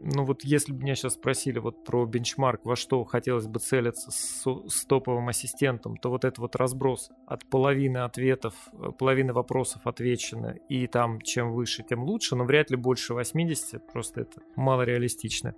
ну вот если бы меня сейчас спросили вот про бенчмарк, во что хотелось бы целиться с, с топовым ассистентом, то вот этот вот разброс от половины ответов, э, половины вопросов отвечено, и там чем выше, тем лучше, но вряд ли больше 80, просто это мало реалистично.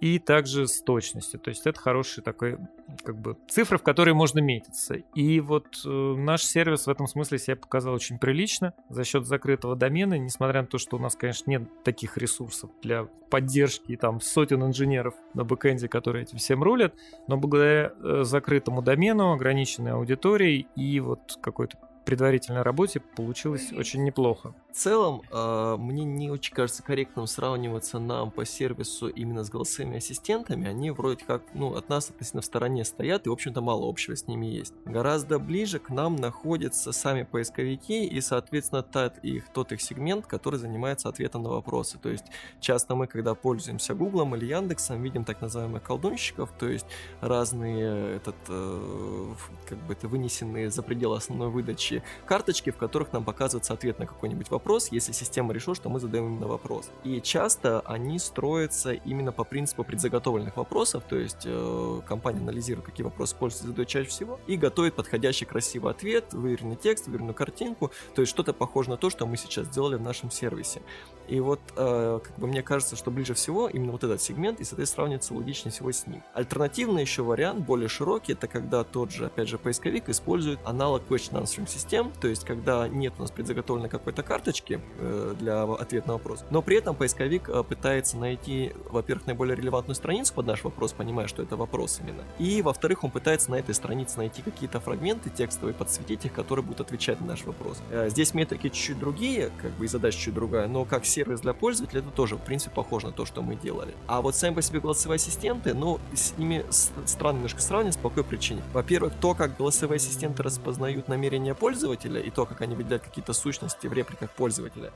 И также с точностью. То есть это хороший такой, как бы, цифры, в которые можно метиться. И вот э, наш сервис в этом смысле себя показал очень прилично за счет закрытого домена, несмотря на то, что у нас, конечно, нет таких ресурсов для поддержки там сотен инженеров на бэкэнде, которые этим всем рулят, но благодаря э, закрытому домену, ограниченной аудиторией и вот какой-то предварительной работе получилось очень неплохо. В целом, э, мне не очень кажется корректным сравниваться нам по сервису именно с голосовыми ассистентами. Они вроде как, ну, от нас относительно в стороне стоят, и, в общем-то, мало общего с ними есть. Гораздо ближе к нам находятся сами поисковики и, соответственно, тот их, тот их сегмент, который занимается ответом на вопросы. То есть, часто мы, когда пользуемся Гуглом или Яндексом, видим так называемых колдунщиков, то есть разные этот, э, как бы это вынесенные за пределы основной выдачи карточки, в которых нам показывается ответ на какой-нибудь вопрос вопрос, если система решила, что мы задаем именно вопрос. И часто они строятся именно по принципу предзаготовленных вопросов, то есть э, компания анализирует, какие вопросы пользователи задают чаще всего, и готовит подходящий красивый ответ, выверенный текст, выверенную картинку, то есть что-то похоже на то, что мы сейчас сделали в нашем сервисе. И вот, э, как бы мне кажется, что ближе всего именно вот этот сегмент, и, соответственно, сравнивается логичнее всего с ним. Альтернативный еще вариант, более широкий, это когда тот же, опять же, поисковик использует аналог question answering систем, то есть когда нет у нас предзаготовленной какой-то карточки, карточки э, для ответа на вопрос. Но при этом поисковик э, пытается найти, во-первых, наиболее релевантную страницу под наш вопрос, понимая, что это вопрос именно. И, во-вторых, он пытается на этой странице найти какие-то фрагменты текстовые, подсветить их, которые будут отвечать на наш вопрос. Э, здесь метрики чуть-чуть другие, как бы и задача чуть другая, но как сервис для пользователя это тоже, в принципе, похоже на то, что мы делали. А вот сами по себе голосовые ассистенты, ну, с ними странно немножко сравнивать по какой причине. Во-первых, то, как голосовые ассистенты распознают намерения пользователя и то, как они выделяют какие-то сущности в репликах пользователя.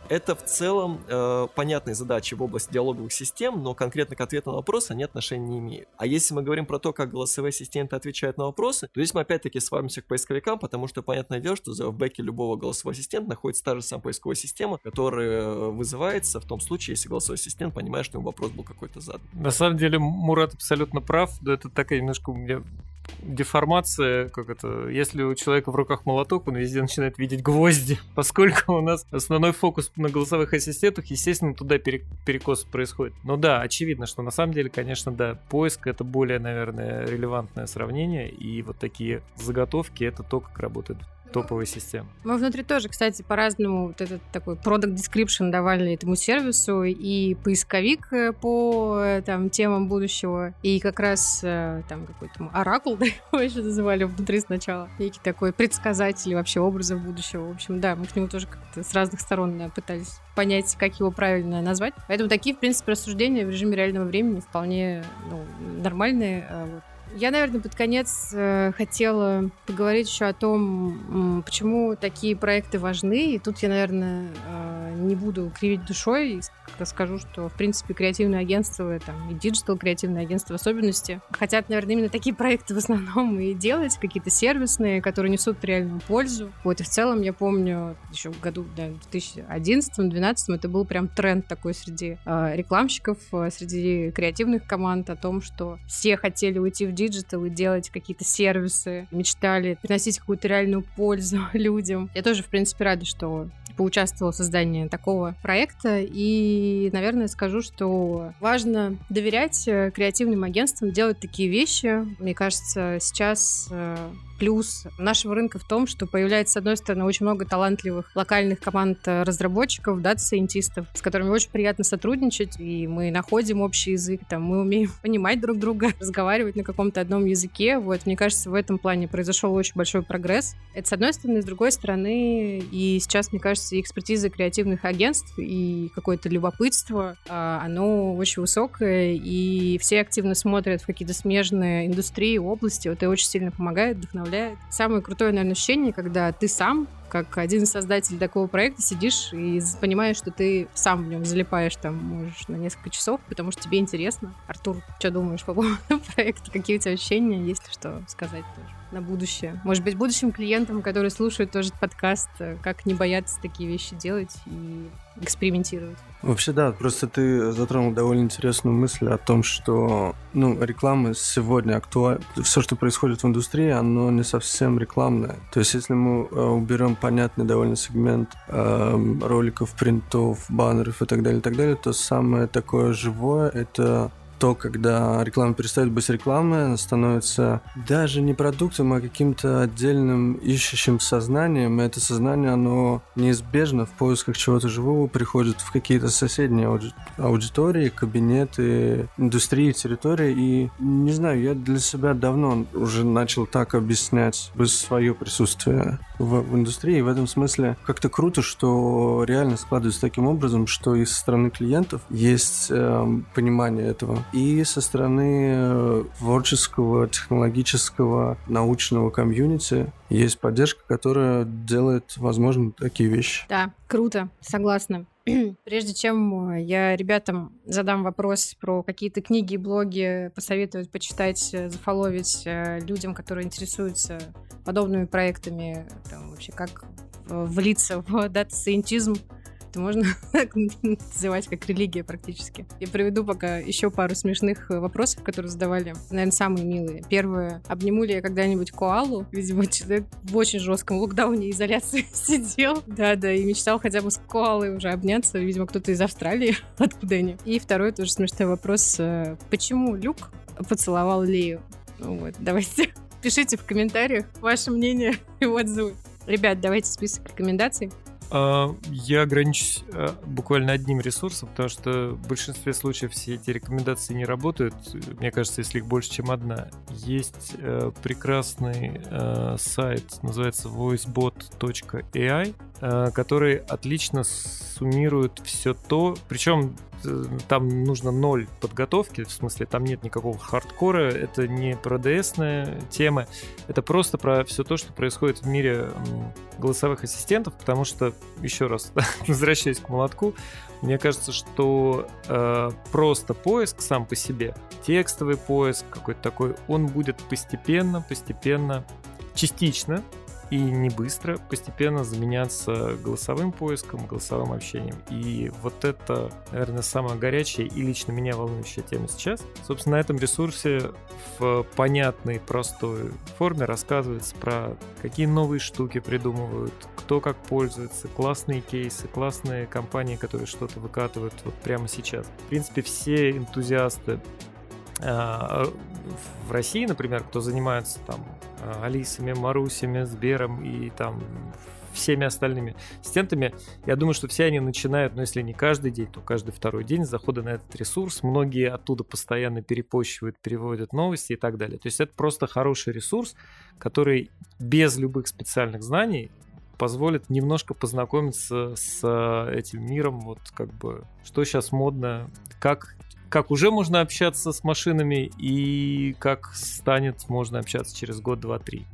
Это в целом э, понятные задачи в области диалоговых систем, но конкретно к ответу на вопросы они отношения не имеют. А если мы говорим про то, как голосовые ассистенты отвечают на вопросы, то здесь мы опять-таки свалимся к поисковикам, потому что понятное дело, что в бэке любого голосового ассистента находится та же самая поисковая система, которая вызывается в том случае, если голосовой ассистент понимает, что ему вопрос был какой-то задан. На самом деле Мурат абсолютно прав, да это такая немножко у меня деформация, как это, если у человека в руках молоток, он везде начинает видеть гвозди, поскольку у нас основной фокус на голосовых ассистентах, естественно, туда перекос происходит. Но да, очевидно, что на самом деле, конечно, да, поиск это более, наверное, релевантное сравнение, и вот такие заготовки это то, как работает топовой системы. Мы внутри тоже, кстати, по-разному вот этот такой product description давали этому сервису и поисковик э, по э, там темам будущего, и как раз э, там какой-то оракул, да, его еще называли внутри сначала, некий такой предсказатель вообще образов будущего. В общем, да, мы к нему тоже как-то с разных сторон пытались понять, как его правильно назвать. Поэтому такие, в принципе, рассуждения в режиме реального времени вполне ну, нормальные. А вот я, наверное, под конец э, хотела поговорить еще о том, почему такие проекты важны. И тут я, наверное, э, не буду кривить душой расскажу, что, в принципе, креативные агентства, там, и digital креативные агентства в особенности, хотят, наверное, именно такие проекты в основном и делать, какие-то сервисные, которые несут реальную пользу. Вот, и в целом, я помню, еще в году, да, в 2011-2012 это был прям тренд такой среди э, рекламщиков, э, среди креативных команд о том, что все хотели уйти в digital и делать какие-то сервисы, мечтали приносить какую-то реальную пользу людям. Я тоже, в принципе, рада, что поучаствовала в создании такого проекта. И, наверное, скажу, что важно доверять э, креативным агентствам делать такие вещи. Мне кажется, сейчас э, плюс нашего рынка в том, что появляется, с одной стороны, очень много талантливых локальных команд э, разработчиков, data scientist ов, с которыми очень приятно сотрудничать, и мы находим общий язык, там, мы умеем понимать друг друга, разговаривать на каком-то одном языке. Вот, мне кажется, в этом плане произошел очень большой прогресс. Это с одной стороны, с другой стороны, и сейчас, мне кажется, экспертиза креативных агентств и какое-то любопытство, а, оно очень высокое, и все активно смотрят в какие-то смежные индустрии, области. Вот это очень сильно помогает, вдохновляет вдохновляет. Самое крутое, наверное, ощущение, когда ты сам как один из создателей такого проекта сидишь и понимаешь, что ты сам в нем залипаешь там, можешь на несколько часов, потому что тебе интересно. Артур, что думаешь по поводу проекта? Какие у тебя ощущения? Есть ли что сказать тоже на будущее? Может быть, будущим клиентам, которые слушают тоже подкаст, э, как не бояться такие вещи делать и экспериментировать? Вообще, да, просто ты затронул довольно интересную мысль о том, что ну, реклама сегодня актуальна. Все, что происходит в индустрии, оно не совсем рекламное. То есть, если мы э, уберем понятный довольно сегмент э, роликов, принтов, баннеров и так далее, и так далее, то самое такое живое — это то, когда реклама перестает быть рекламой, она становится даже не продуктом, а каким-то отдельным ищущим сознанием. И это сознание, оно неизбежно в поисках чего-то живого приходит в какие-то соседние ауди- аудитории, кабинеты, индустрии, территории. И не знаю, я для себя давно уже начал так объяснять свое присутствие в, в индустрии. И в этом смысле как-то круто, что реально складывается таким образом, что и со стороны клиентов есть э, понимание этого, и со стороны э, творческого, технологического, научного комьюнити есть поддержка, которая делает возможным такие вещи. Да, круто, согласна. Прежде чем э, я ребятам задам вопрос про какие-то книги и блоги, посоветовать почитать, э, зафоловить людям, которые интересуются подобными проектами, там, вообще как влиться в дата-сайентизм, это можно называть как религия практически. Я приведу пока еще пару смешных вопросов, которые задавали. Наверное, самые милые. Первое. Обниму ли я когда-нибудь коалу? Видимо, человек в очень жестком локдауне изоляции сидел. Да-да, и мечтал хотя бы с коалой уже обняться. Видимо, кто-то из Австралии. Откуда они? И второй тоже смешной вопрос. Э, почему Люк поцеловал Лею? Ну вот, давайте пишите в комментариях ваше мнение и отзывы. Ребят, давайте список рекомендаций. А, я ограничусь а, буквально одним ресурсом, потому что в большинстве случаев все эти рекомендации не работают. Мне кажется, если их больше, чем одна. Есть э, прекрасный э, сайт, называется voicebot.ai, который отлично суммирует все то, причем там нужно ноль подготовки, в смысле там нет никакого хардкора, это не про ds тема, это просто про все то, что происходит в мире голосовых ассистентов, потому что, еще раз, возвращаясь к молотку, мне кажется, что э, просто поиск сам по себе, текстовый поиск какой-то такой, он будет постепенно, постепенно, частично и не быстро постепенно заменяться голосовым поиском, голосовым общением. И вот это, наверное, самая горячая и лично меня волнующая тема сейчас. Собственно, на этом ресурсе в понятной, простой форме рассказывается про какие новые штуки придумывают, кто как пользуется, классные кейсы, классные компании, которые что-то выкатывают вот прямо сейчас. В принципе, все энтузиасты а, в России, например, кто занимается там а, Алисами, Марусями, Сбером и там всеми остальными ассистентами, я думаю, что все они начинают, ну если не каждый день, то каждый второй день захода на этот ресурс. Многие оттуда постоянно перепощивают, переводят новости и так далее. То есть это просто хороший ресурс, который без любых специальных знаний позволит немножко познакомиться с этим миром, вот как бы, что сейчас модно, как как уже можно общаться с машинами и как станет можно общаться через год, два, три.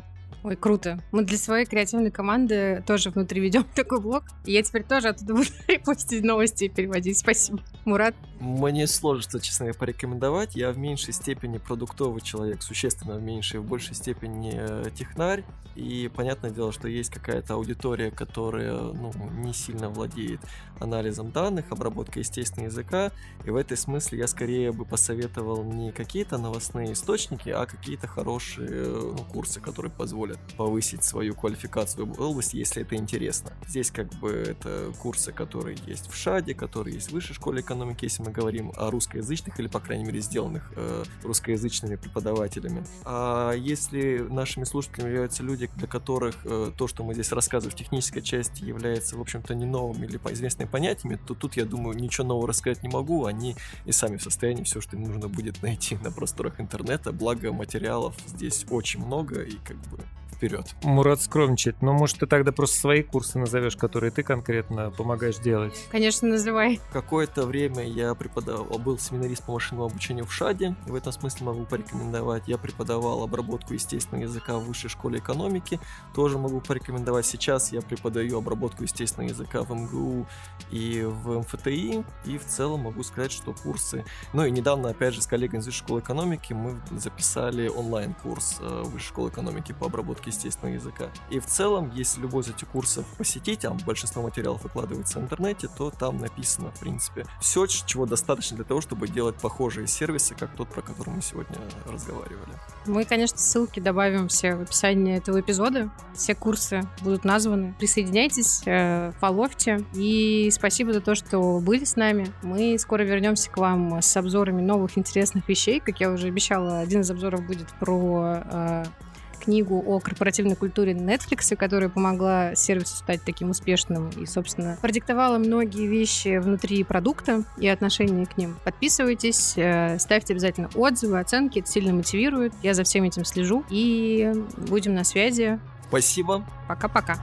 Ой, круто. Мы для своей креативной команды тоже внутри ведем такой блог. И я теперь тоже оттуда буду постить новости и переводить. Спасибо. Мурат? Мне сложно, честно говоря, порекомендовать. Я в меньшей степени продуктовый человек, существенно в меньшей, в большей степени э, технарь. И понятное дело, что есть какая-то аудитория, которая ну, не сильно владеет анализом данных, обработкой естественного языка. И в этой смысле я скорее бы посоветовал не какие-то новостные источники, а какие-то хорошие ну, курсы, которые позволят повысить свою квалификацию в области, если это интересно. Здесь как бы это курсы, которые есть в ШАДе, которые есть в Высшей школе экономики, если мы говорим о русскоязычных или, по крайней мере, сделанных э, русскоязычными преподавателями. А если нашими слушателями являются люди, для которых э, то, что мы здесь рассказываем в технической части, является, в общем-то, не новым или известными понятиями, то тут, я думаю, ничего нового рассказать не могу. Они и сами в состоянии все, что им нужно будет найти на просторах интернета. Благо материалов здесь очень много и как бы вперед. Мурат скромничает. Но, может, ты тогда просто свои курсы назовешь, которые ты конкретно помогаешь делать? Конечно, называй. Какое-то время я преподавал, был семинарист по машинному обучению в ШАДе. В этом смысле могу порекомендовать. Я преподавал обработку естественного языка в высшей школе экономики. Тоже могу порекомендовать. Сейчас я преподаю обработку естественного языка в МГУ и в МФТИ. И в целом могу сказать, что курсы... Ну и недавно, опять же, с коллегами из высшей школы экономики мы записали онлайн-курс э, высшей школы экономики по обработке естественного языка. И в целом, если любой из этих курсов посетить, там большинство материалов выкладывается в интернете, то там написано, в принципе, все, чего достаточно для того, чтобы делать похожие сервисы, как тот, про который мы сегодня разговаривали. Мы, конечно, ссылки добавим все в описании этого эпизода. Все курсы будут названы. Присоединяйтесь, э, фоловьте. И спасибо за то, что были с нами. Мы скоро вернемся к вам с обзорами новых интересных вещей. Как я уже обещала, один из обзоров будет про э, книгу о корпоративной культуре Netflix, которая помогла сервису стать таким успешным и, собственно, продиктовала многие вещи внутри продукта и отношения к ним. Подписывайтесь, э, ставьте обязательно отзывы, оценки, это сильно мотивирует. Я за всем этим слежу и будем на связи. Спасибо. Пока-пока.